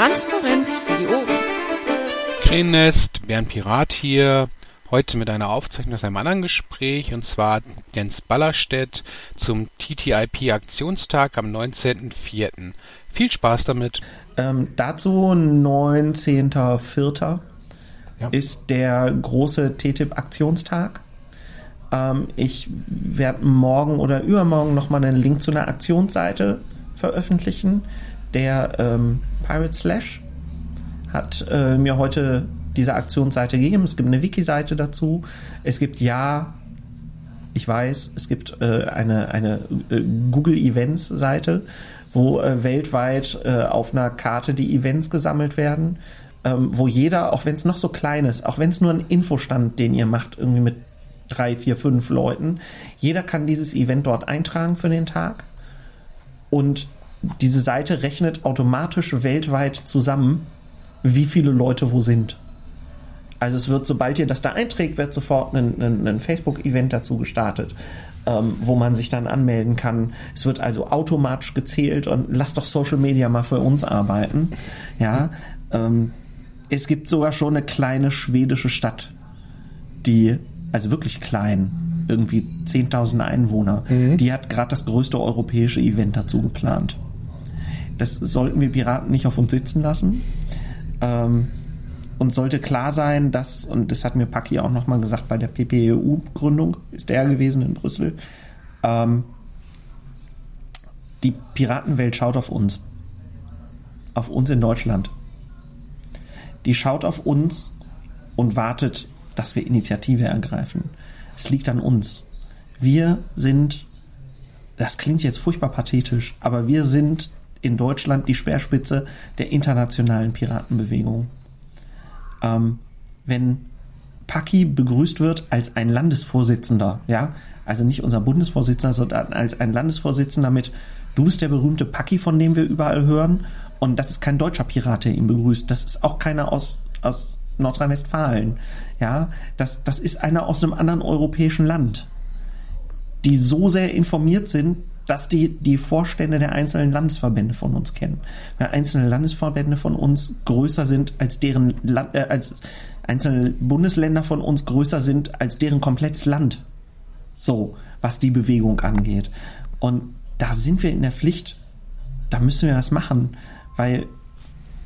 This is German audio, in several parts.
Transparenz für die Ohren. Krähennest, Bernd Pirat hier. Heute mit einer Aufzeichnung aus einem anderen Gespräch und zwar Jens Ballerstedt zum TTIP-Aktionstag am 19.04. Viel Spaß damit. Ähm, dazu 19.04. Ja. ist der große TTIP-Aktionstag. Ähm, ich werde morgen oder übermorgen nochmal einen Link zu einer Aktionsseite veröffentlichen. Der ähm, Pirate Slash hat äh, mir heute diese Aktionsseite gegeben. Es gibt eine Wiki-Seite dazu. Es gibt ja, ich weiß, es gibt äh, eine, eine äh, Google Events-Seite, wo äh, weltweit äh, auf einer Karte die Events gesammelt werden, ähm, wo jeder, auch wenn es noch so klein ist, auch wenn es nur ein Infostand, den ihr macht, irgendwie mit drei, vier, fünf Leuten, jeder kann dieses Event dort eintragen für den Tag. Und diese Seite rechnet automatisch weltweit zusammen, wie viele Leute wo sind. Also es wird, sobald ihr das da einträgt, wird sofort ein, ein, ein Facebook-Event dazu gestartet, ähm, wo man sich dann anmelden kann. Es wird also automatisch gezählt und lasst doch Social Media mal für uns arbeiten. Ja, ähm, es gibt sogar schon eine kleine schwedische Stadt, die, also wirklich klein, irgendwie 10.000 Einwohner, mhm. die hat gerade das größte europäische Event dazu geplant. Das sollten wir Piraten nicht auf uns sitzen lassen. Ähm, und sollte klar sein, dass, und das hat mir Paki auch nochmal gesagt bei der PPEU-Gründung, ist der gewesen in Brüssel, ähm, die Piratenwelt schaut auf uns. Auf uns in Deutschland. Die schaut auf uns und wartet, dass wir Initiative ergreifen. Es liegt an uns. Wir sind, das klingt jetzt furchtbar pathetisch, aber wir sind in Deutschland die Speerspitze der internationalen Piratenbewegung. Ähm, wenn Paki begrüßt wird als ein Landesvorsitzender, ja, also nicht unser Bundesvorsitzender, sondern als ein Landesvorsitzender mit, du bist der berühmte Paki, von dem wir überall hören, und das ist kein deutscher Pirat, der ihn begrüßt, das ist auch keiner aus, aus Nordrhein-Westfalen, ja, das, das ist einer aus einem anderen europäischen Land, die so sehr informiert sind, dass die, die Vorstände der einzelnen Landesverbände von uns kennen. Weil einzelne Landesverbände von uns größer sind als deren Land, äh, als einzelne Bundesländer von uns größer sind als deren komplettes Land. So, was die Bewegung angeht. Und da sind wir in der Pflicht. Da müssen wir was machen, weil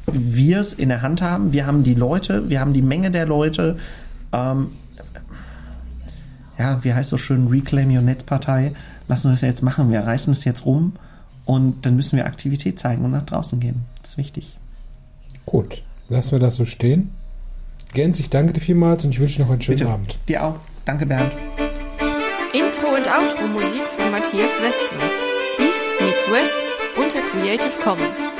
wir es in der Hand haben. Wir haben die Leute, wir haben die Menge der Leute. Ähm, ja, wie heißt so schön, Reclaim Your Netzpartei lass uns das jetzt machen, wir reißen es jetzt rum und dann müssen wir Aktivität zeigen und nach draußen gehen. Das ist wichtig. Gut, lassen wir das so stehen. Gens, ich danke dir vielmals und ich wünsche noch einen schönen Bitte. Abend. Dir auch. Danke, Bernd. Intro und Outro Musik von Matthias Westner. East meets West unter Creative Commons.